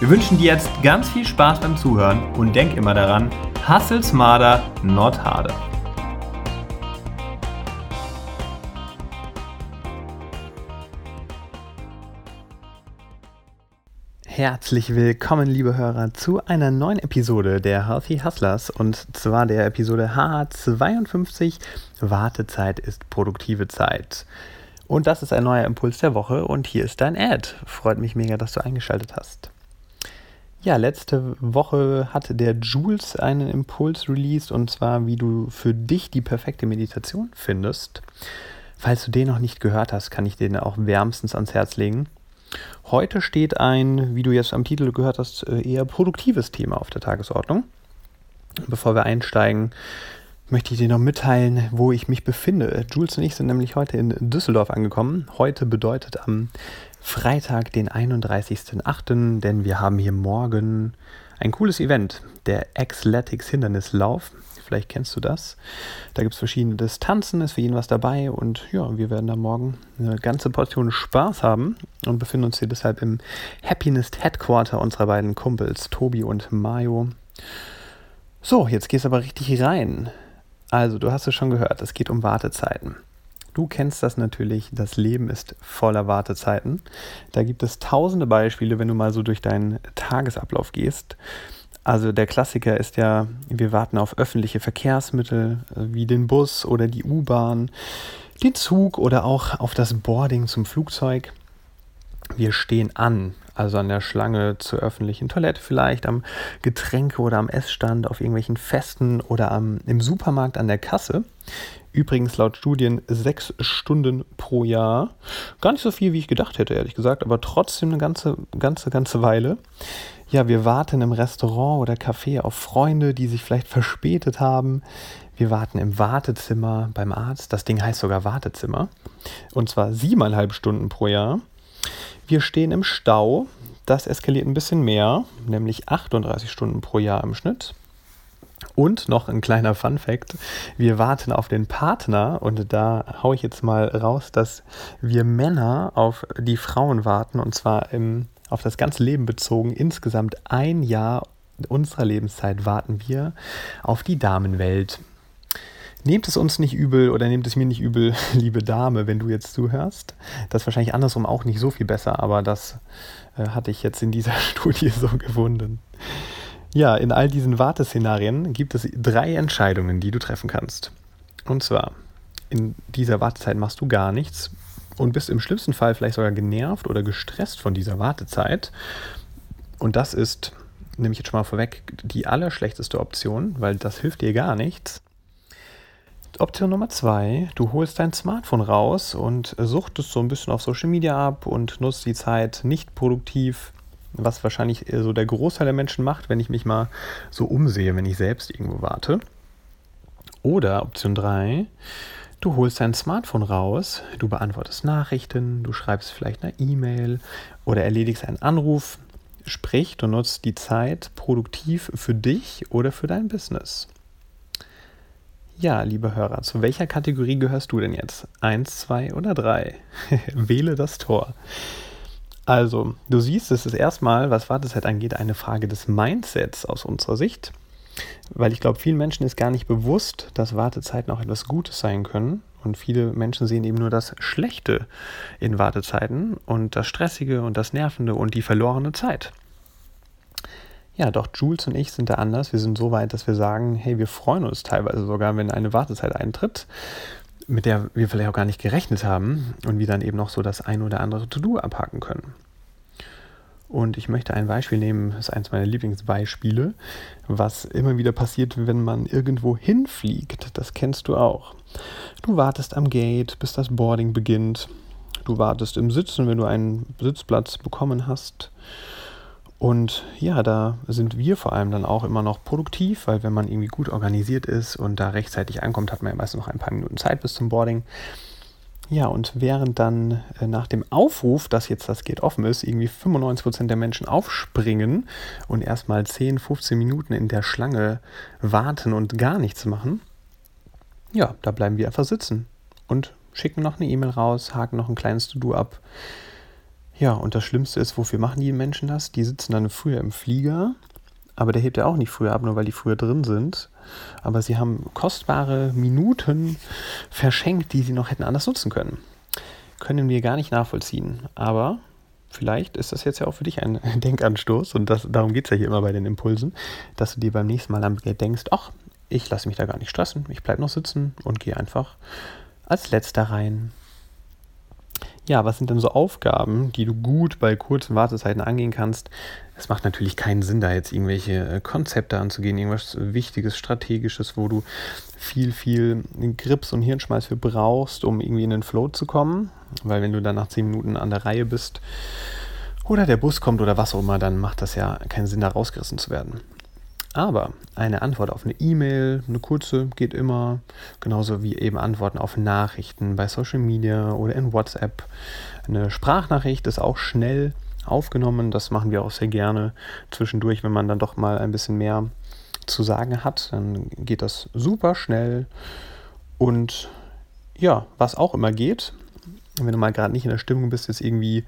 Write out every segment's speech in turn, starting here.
Wir wünschen dir jetzt ganz viel Spaß beim Zuhören und denk immer daran, hustle smarter, not harder. Herzlich willkommen, liebe Hörer, zu einer neuen Episode der Healthy Hustlers und zwar der Episode H52 Wartezeit ist produktive Zeit. Und das ist ein neuer Impuls der Woche und hier ist dein Ad. Freut mich mega, dass du eingeschaltet hast. Ja, letzte Woche hatte der Jules einen Impuls released und zwar, wie du für dich die perfekte Meditation findest. Falls du den noch nicht gehört hast, kann ich den auch wärmstens ans Herz legen. Heute steht ein, wie du jetzt am Titel gehört hast, äh, eher produktives Thema auf der Tagesordnung. Bevor wir einsteigen, möchte ich dir noch mitteilen, wo ich mich befinde. Jules und ich sind nämlich heute in Düsseldorf angekommen. Heute bedeutet am Freitag, den 31.08., denn wir haben hier morgen ein cooles Event, der Xletics Hindernislauf. Vielleicht kennst du das. Da gibt es verschiedene Distanzen, ist für jeden was dabei und ja, wir werden da morgen eine ganze Portion Spaß haben und befinden uns hier deshalb im Happiness Headquarter unserer beiden Kumpels, Tobi und Mayo. So, jetzt geht's aber richtig rein. Also, du hast es schon gehört, es geht um Wartezeiten. Du kennst das natürlich, das Leben ist voller Wartezeiten. Da gibt es tausende Beispiele, wenn du mal so durch deinen Tagesablauf gehst. Also der Klassiker ist ja, wir warten auf öffentliche Verkehrsmittel äh, wie den Bus oder die U-Bahn, den Zug oder auch auf das Boarding zum Flugzeug. Wir stehen an, also an der Schlange zur öffentlichen Toilette vielleicht, am Getränke- oder am Essstand, auf irgendwelchen Festen oder am, im Supermarkt an der Kasse. Übrigens laut Studien sechs Stunden pro Jahr. Gar nicht so viel, wie ich gedacht hätte, ehrlich gesagt, aber trotzdem eine ganze, ganze, ganze Weile. Ja, wir warten im Restaurant oder Café auf Freunde, die sich vielleicht verspätet haben. Wir warten im Wartezimmer beim Arzt. Das Ding heißt sogar Wartezimmer. Und zwar siebeneinhalb Stunden pro Jahr. Wir stehen im Stau. Das eskaliert ein bisschen mehr, nämlich 38 Stunden pro Jahr im Schnitt. Und noch ein kleiner Fun fact: Wir warten auf den Partner und da haue ich jetzt mal raus, dass wir Männer auf die Frauen warten und zwar im, auf das ganze Leben bezogen. Insgesamt ein Jahr unserer Lebenszeit warten wir auf die Damenwelt. Nehmt es uns nicht übel oder nehmt es mir nicht übel, liebe Dame, wenn du jetzt zuhörst. Das ist wahrscheinlich andersrum auch nicht so viel besser, aber das äh, hatte ich jetzt in dieser Studie so gefunden. Ja, in all diesen Warteszenarien gibt es drei Entscheidungen, die du treffen kannst. Und zwar, in dieser Wartezeit machst du gar nichts und bist im schlimmsten Fall vielleicht sogar genervt oder gestresst von dieser Wartezeit. Und das ist, nehme ich jetzt schon mal vorweg, die allerschlechteste Option, weil das hilft dir gar nichts. Option Nummer zwei, du holst dein Smartphone raus und suchtest so ein bisschen auf Social Media ab und nutzt die Zeit nicht produktiv was wahrscheinlich so der Großteil der Menschen macht, wenn ich mich mal so umsehe, wenn ich selbst irgendwo warte. Oder Option 3, du holst dein Smartphone raus, du beantwortest Nachrichten, du schreibst vielleicht eine E-Mail oder erledigst einen Anruf, sprich, du nutzt die Zeit produktiv für dich oder für dein Business. Ja, liebe Hörer, zu welcher Kategorie gehörst du denn jetzt? Eins, zwei oder drei? Wähle das Tor. Also, du siehst, es ist erstmal, was Wartezeit angeht, eine Frage des Mindsets aus unserer Sicht. Weil ich glaube, vielen Menschen ist gar nicht bewusst, dass Wartezeiten auch etwas Gutes sein können. Und viele Menschen sehen eben nur das Schlechte in Wartezeiten und das Stressige und das Nervende und die verlorene Zeit. Ja, doch Jules und ich sind da anders. Wir sind so weit, dass wir sagen, hey, wir freuen uns teilweise sogar, wenn eine Wartezeit eintritt mit der wir vielleicht auch gar nicht gerechnet haben und wir dann eben noch so das ein oder andere To-Do abhaken können. Und ich möchte ein Beispiel nehmen, das ist eines meiner Lieblingsbeispiele, was immer wieder passiert, wenn man irgendwo hinfliegt. Das kennst du auch. Du wartest am Gate, bis das Boarding beginnt. Du wartest im Sitzen, wenn du einen Sitzplatz bekommen hast. Und ja, da sind wir vor allem dann auch immer noch produktiv, weil wenn man irgendwie gut organisiert ist und da rechtzeitig ankommt, hat man ja meistens noch ein paar Minuten Zeit bis zum Boarding. Ja, und während dann äh, nach dem Aufruf, dass jetzt das Gate offen ist, irgendwie 95% der Menschen aufspringen und erstmal 10, 15 Minuten in der Schlange warten und gar nichts machen, ja, da bleiben wir einfach sitzen und schicken noch eine E-Mail raus, haken noch ein kleines To-Do ab. Ja, und das Schlimmste ist, wofür machen die Menschen das? Die sitzen dann früher im Flieger, aber der hebt ja auch nicht früher ab, nur weil die früher drin sind. Aber sie haben kostbare Minuten verschenkt, die sie noch hätten anders nutzen können. Können wir gar nicht nachvollziehen. Aber vielleicht ist das jetzt ja auch für dich ein Denkanstoß und das, darum geht es ja hier immer bei den Impulsen, dass du dir beim nächsten Mal am denkst, ach, ich lasse mich da gar nicht stressen, ich bleibe noch sitzen und gehe einfach als letzter rein. Ja, was sind denn so Aufgaben, die du gut bei kurzen Wartezeiten angehen kannst? Es macht natürlich keinen Sinn, da jetzt irgendwelche äh, Konzepte anzugehen, irgendwas Wichtiges, Strategisches, wo du viel, viel Grips und Hirnschmalz für brauchst, um irgendwie in den Flow zu kommen. Weil wenn du dann nach 10 Minuten an der Reihe bist oder der Bus kommt oder was auch immer, dann macht das ja keinen Sinn, da rausgerissen zu werden. Aber eine Antwort auf eine E-Mail, eine kurze, geht immer. Genauso wie eben Antworten auf Nachrichten bei Social Media oder in WhatsApp. Eine Sprachnachricht ist auch schnell aufgenommen. Das machen wir auch sehr gerne zwischendurch, wenn man dann doch mal ein bisschen mehr zu sagen hat. Dann geht das super schnell. Und ja, was auch immer geht, wenn du mal gerade nicht in der Stimmung bist, jetzt irgendwie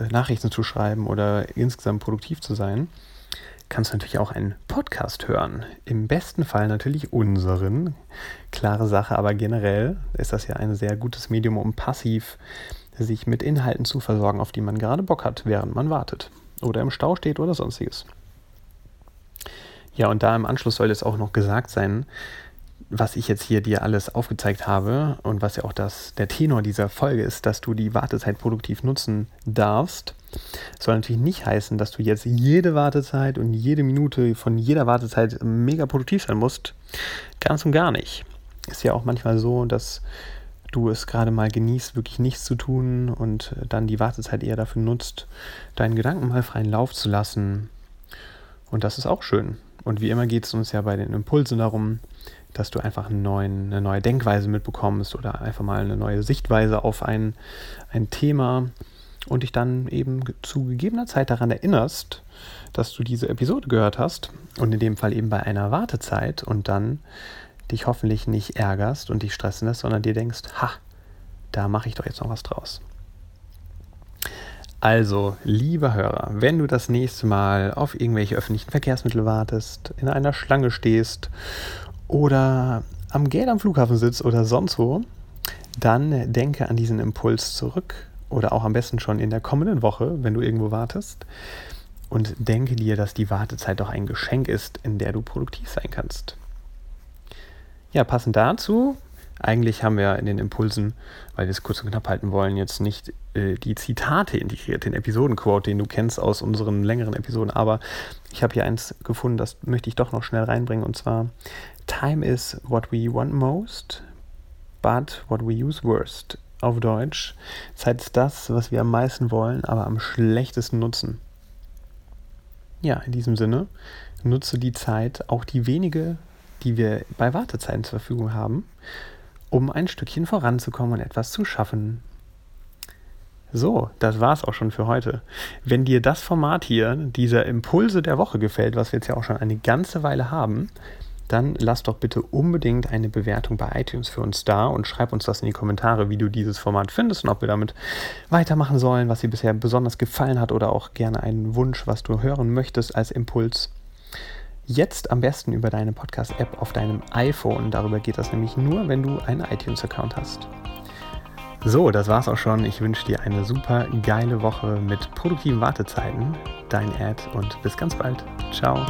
äh, Nachrichten zu schreiben oder insgesamt produktiv zu sein, kannst du natürlich auch einen Podcast hören. Im besten Fall natürlich unseren. Klare Sache, aber generell ist das ja ein sehr gutes Medium, um passiv sich mit Inhalten zu versorgen, auf die man gerade Bock hat, während man wartet oder im Stau steht oder sonstiges. Ja, und da im Anschluss soll es auch noch gesagt sein, was ich jetzt hier dir alles aufgezeigt habe und was ja auch das, der Tenor dieser Folge ist, dass du die Wartezeit produktiv nutzen darfst, soll natürlich nicht heißen, dass du jetzt jede Wartezeit und jede Minute von jeder Wartezeit mega produktiv sein musst. Ganz und gar nicht. Ist ja auch manchmal so, dass du es gerade mal genießt, wirklich nichts zu tun und dann die Wartezeit eher dafür nutzt, deinen Gedanken mal freien Lauf zu lassen. Und das ist auch schön. Und wie immer geht es uns ja bei den Impulsen darum, dass du einfach neuen, eine neue Denkweise mitbekommst oder einfach mal eine neue Sichtweise auf ein, ein Thema und dich dann eben zu gegebener Zeit daran erinnerst, dass du diese Episode gehört hast und in dem Fall eben bei einer Wartezeit und dann dich hoffentlich nicht ärgerst und dich stressen lässt, sondern dir denkst, ha, da mache ich doch jetzt noch was draus. Also, lieber Hörer, wenn du das nächste Mal auf irgendwelche öffentlichen Verkehrsmittel wartest, in einer Schlange stehst oder am Geld am Flughafen sitzt oder sonst wo, dann denke an diesen Impuls zurück oder auch am besten schon in der kommenden Woche, wenn du irgendwo wartest. Und denke dir, dass die Wartezeit doch ein Geschenk ist, in der du produktiv sein kannst. Ja, passend dazu, eigentlich haben wir in den Impulsen, weil wir es kurz und knapp halten wollen, jetzt nicht äh, die Zitate integriert, den Episodenquote, den du kennst aus unseren längeren Episoden, aber ich habe hier eins gefunden, das möchte ich doch noch schnell reinbringen, und zwar Time is what we want most, but what we use worst. Auf Deutsch. Zeit ist das, was wir am meisten wollen, aber am schlechtesten nutzen. Ja, in diesem Sinne, nutze die Zeit, auch die wenige, die wir bei Wartezeiten zur Verfügung haben, um ein Stückchen voranzukommen und etwas zu schaffen. So, das war's auch schon für heute. Wenn dir das Format hier, dieser Impulse der Woche gefällt, was wir jetzt ja auch schon eine ganze Weile haben, dann lass doch bitte unbedingt eine Bewertung bei iTunes für uns da und schreib uns das in die Kommentare, wie du dieses Format findest und ob wir damit weitermachen sollen, was dir bisher besonders gefallen hat oder auch gerne einen Wunsch, was du hören möchtest als Impuls. Jetzt am besten über deine Podcast-App auf deinem iPhone. Darüber geht das nämlich nur, wenn du einen iTunes-Account hast. So, das war's auch schon. Ich wünsche dir eine super geile Woche mit produktiven Wartezeiten. Dein Ad und bis ganz bald. Ciao.